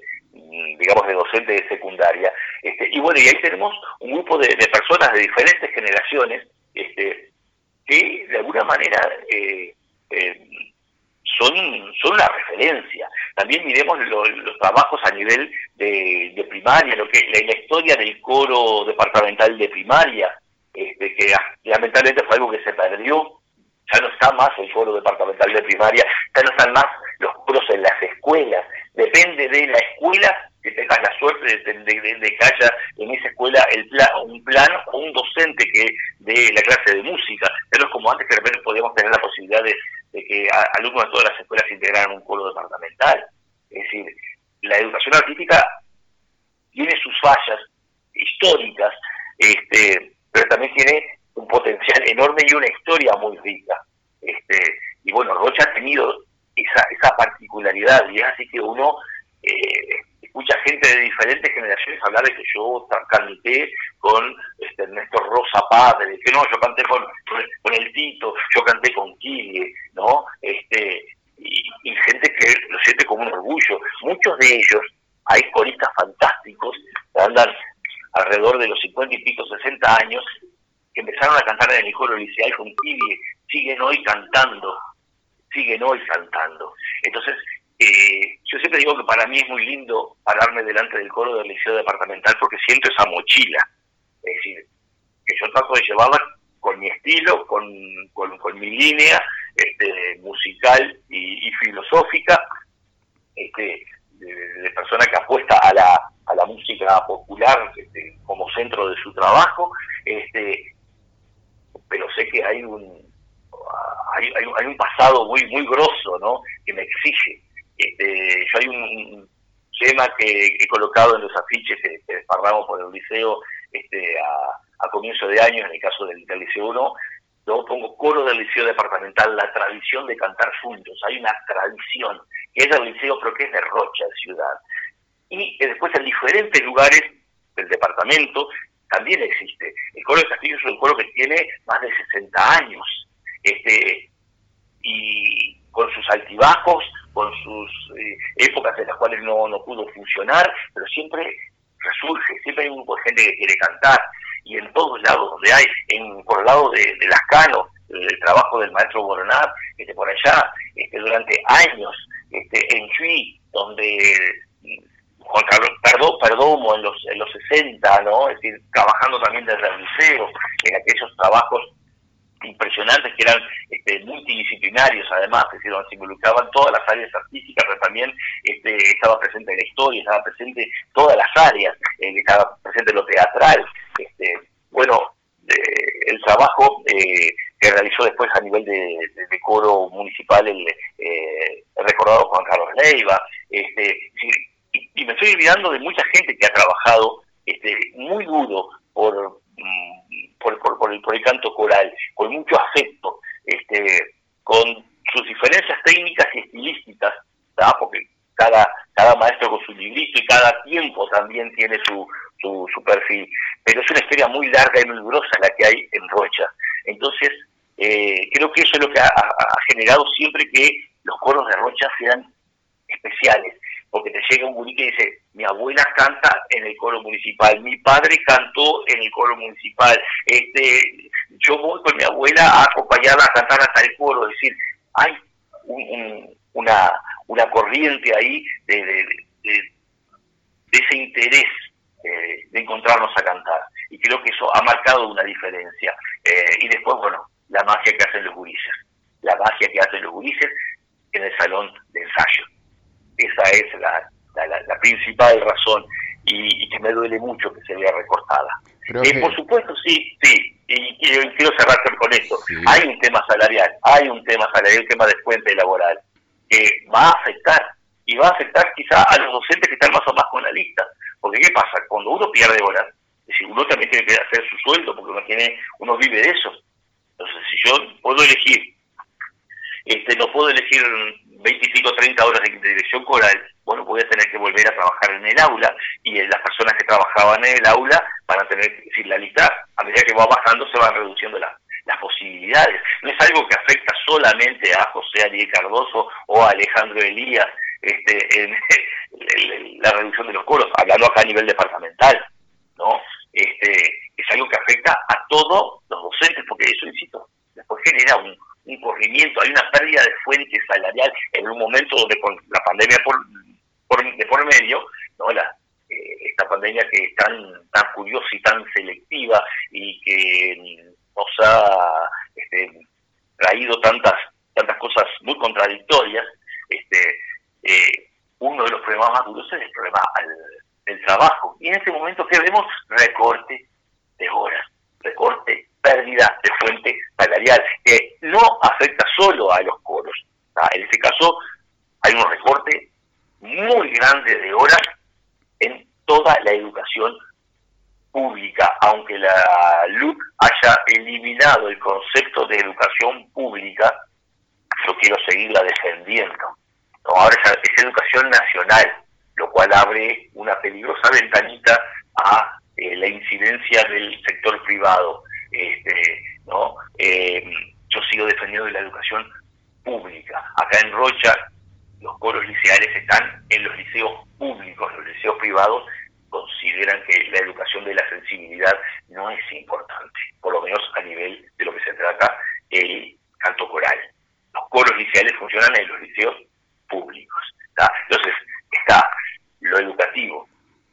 digamos de docente de secundaria este, y bueno y ahí tenemos un grupo de, personas de diferentes generaciones este, que de alguna manera eh, eh, son, son una referencia. También miremos los trabajos a nivel de, primaria, lo que la, historia del coro departamental de primaria, este, que lamentablemente fue algo que se perdió, ya no está más el foro departamental de primaria, ya no están más los coros en las escuelas, depende de la escuela que tengas la suerte de, de, que haya en esa escuela el plan, un plan o un docente que de la clase de música, pero es como antes que de repente podíamos tener la posibilidad de de que alumnos de todas las escuelas integraran un coro departamental. Es decir, la educación artística tiene sus fallas históricas, este, pero también tiene un potencial enorme y una historia muy rica. Este, y bueno, Rocha ha tenido esa, esa particularidad, y así que uno eh, escucha gente de diferentes generaciones hablar de que yo canté con este, Néstor Rosa Padre, que no, yo canté con, con el Tito, yo canté con Kille, ¿no? Este, y, gente que lo siente como un orgullo. Muchos de ellos, hay coristas fantásticos que andan alrededor de los 50 y pico, 60 años, que empezaron a cantar en el coro liceal con Kille, siguen hoy cantando, siguen hoy cantando. Entonces, eh, yo siempre digo que para mí es muy lindo pararme delante del coro del liceo departamental porque siento esa mochila. Es decir, que yo trato de llevarla con mi estilo, con, con, mi línea este, musical y, filosófica, este, de, persona que apuesta a la, a la música popular este, como centro de su trabajo, este, pero sé que hay un, hay, hay, un pasado muy muy grosso ¿no? que me exige este, yo hay un, tema que he colocado en los afiches que, desparramos por el liceo este, a, a comienzo de año, en el caso del, Liceo 1, luego pongo coro del Liceo Departamental, la tradición de cantar juntos. Hay una tradición que es del Liceo, pero que es de Rocha, ciudad. Y después en diferentes lugares del departamento también existe. El coro de Castillo es un coro que tiene más de 60 años. Este, y con sus altibajos, con sus eh, épocas en las cuales no, no pudo funcionar, pero siempre resurge, siempre hay un grupo de gente que quiere cantar, y en todos lados donde hay, en, por el lado de, de Lascano, el trabajo del maestro Boronat, este, por allá, este, durante años, este, en Chuy, donde Juan Carlos Perdomo en los, en los 60, ¿no? Es decir, trabajando también desde el liceo, en aquellos trabajos impresionantes que eran este, multidisciplinarios además, es se involucraban todas las áreas artísticas, pero también este, estaba presente la historia, estaba presente todas las áreas, eh, estaba presente lo teatral. Este, bueno, el trabajo eh, que realizó después a nivel de, coro municipal el, eh, recordado Juan Carlos Leiva, este, y, me estoy olvidando de mucha gente que ha trabajado este, muy duro por, mm, por, por, el, por el canto coral, con mucho afecto, este, con sus diferencias técnicas y estilísticas, porque cada, cada maestro con su librito y cada tiempo también tiene su, su, perfil, pero es una historia muy larga y muy grosa la que hay en Rocha. Entonces, eh, creo que eso es lo que ha, generado siempre que los coros de Rocha sean especiales, porque te llega un gurí que dice, mi abuela canta en el coro municipal, mi padre cantó en el coro municipal, este, yo voy con mi abuela a acompañarla a cantar hasta el coro, es decir, hay una, una corriente ahí de, ese interés eh, de encontrarnos a cantar, y creo que eso ha marcado una diferencia. Eh, y después, bueno, la magia que hacen los gurises, la magia que hacen los gurises en el salón de ensayo. Esa es la, la, principal razón y, que me duele mucho que se vea recortada. Eh, por supuesto, sí, sí, y, quiero cerrar con esto. Hay un tema salarial, hay un tema salarial, un tema de fuente laboral, que va a afectar, y va a afectar quizá a los docentes que están más o más con la lista. Porque ¿qué pasa? Cuando uno pierde horas, es decir, uno también tiene que hacer su sueldo, porque uno, tiene, uno vive de eso. Entonces, si yo puedo elegir, este, no puedo elegir 25 o 30 horas de, dirección coral, bueno, voy a tener que volver a trabajar en el aula y las personas que trabajaban en el aula van a tener, decir, la lista, a medida que va bajando, se van reduciendo las posibilidades. No es algo que afecta solamente a José Ariel Cardoso o a Alejandro Elías este, en, [LAUGHS] la reducción de los coros, hablando acá a nivel departamental, ¿no? Este, es algo que afecta a todos los docentes, porque eso, insisto, después genera un, corrimiento, hay una pérdida de fuente salarial en un momento donde con la pandemia por, de por medio, ¿no? La, eh, esta pandemia que es tan, tan curiosa y tan selectiva y que nos ha este, traído tantas, tantas cosas muy contradictorias, este, eh, uno de los problemas más duros es el problema del trabajo. Y en ese momento, ¿qué vemos? Recorte de horas, recorte, pérdida de fuente salarial, que no afecta solo a los coros. En este caso, hay un recorte muy grande de horas en toda la educación pública, aunque la LUC haya eliminado el concepto de educación pública, yo quiero seguirla defendiendo. ahora es educación nacional, lo cual abre una peligrosa ventanita a eh, la incidencia del sector privado. Este, ¿no? Eh, yo sigo defendiendo la educación pública. Acá en Rocha los coros liceales están en los liceos públicos, los liceos privados consideran que la educación de la sensibilidad no es importante, por lo menos a nivel de lo que se trata el canto coral. Los coros liceales funcionan en los liceos públicos. Entonces, está lo educativo,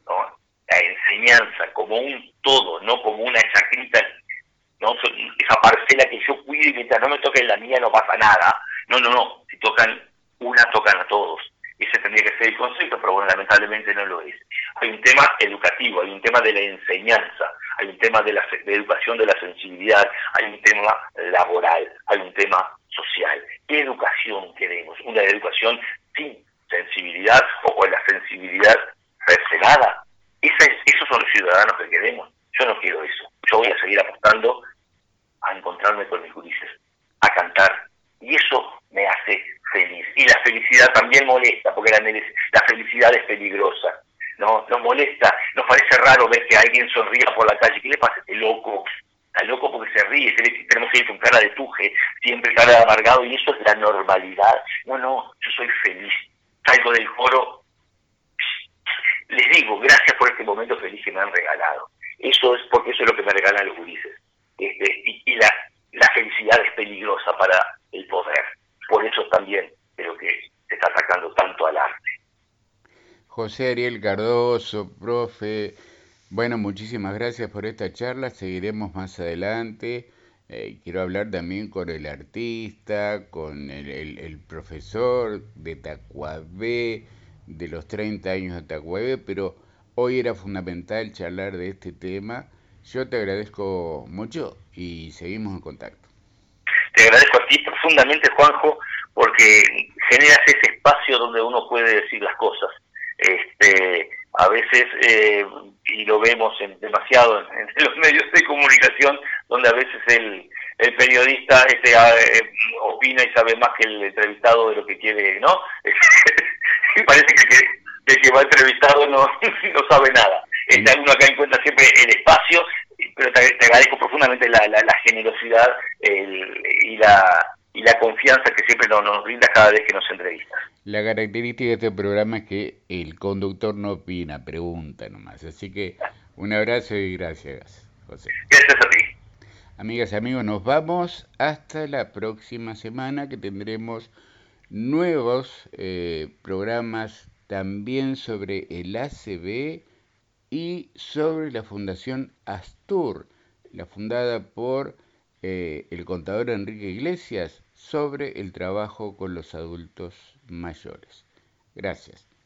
la enseñanza como un todo, no como una chacrita, ¿no? esa parcela que yo cuido y mientras no me toquen la mía no pasa nada. No, no, no, si tocan una, tocan a todos. Ese tendría que ser el concepto, pero bueno, lamentablemente no lo es. Hay un tema educativo, hay un tema de la enseñanza, hay un tema de la de educación de la sensibilidad, hay un tema laboral, hay un tema social. ¿Qué educación queremos? ¿Una educación sin sensibilidad o con la sensibilidad recelada? esos son los ciudadanos que queremos. Yo no quiero eso. Yo voy a seguir apostando a encontrarme con mis judices, a cantar. Y eso me hace feliz. Y la felicidad también molesta, porque la, la felicidad es peligrosa. ¿no? Nos molesta, nos parece raro ver que alguien sonría por la calle. ¿Qué le pasa a este loco? está loco porque se ríe, tenemos que ir con cara de tuje, siempre cara amargado, y eso es la normalidad. No, no, yo soy feliz. Salgo del coro, les digo, gracias por este momento feliz que me han regalado. Eso es porque eso es lo que me regalan los gurises. Este, y, la, felicidad es peligrosa para el poder. Por eso también creo que se está atacando tanto al arte. José Ariel Cardoso, profe, bueno, muchísimas gracias por esta charla, seguiremos más adelante. Eh, quiero hablar también con el artista, con el, profesor de Tacuabé, de los 30 años de Tacuabé, pero hoy era fundamental charlar de este tema. Yo te agradezco mucho y seguimos en contacto. Te agradezco a ti profundamente, Juanjo, porque generas ese espacio donde uno puede decir las cosas. Este, a veces, eh, y lo vemos en, demasiado en, los medios de comunicación, donde a veces el, el periodista este, ah, eh, opina y sabe más que el entrevistado de lo que quiere, ¿no? [LAUGHS] parece que, el que va entrevistado no, [LAUGHS] no sabe nada. Este, uno acá encuentra siempre el espacio, pero te, agradezco profundamente la, la, generosidad y la y la confianza que siempre nos, nos brinda cada vez que nos entrevista. La característica de este programa es que el conductor no opina, pregunta nomás. Así que un abrazo y gracias, José. Gracias a ti. Amigas y amigos, nos vamos hasta la próxima semana que tendremos nuevos eh, programas también sobre el ACB y sobre la Fundación Astur, la fundada por eh, el contador Enrique Iglesias sobre el trabajo con los adultos mayores. Gracias.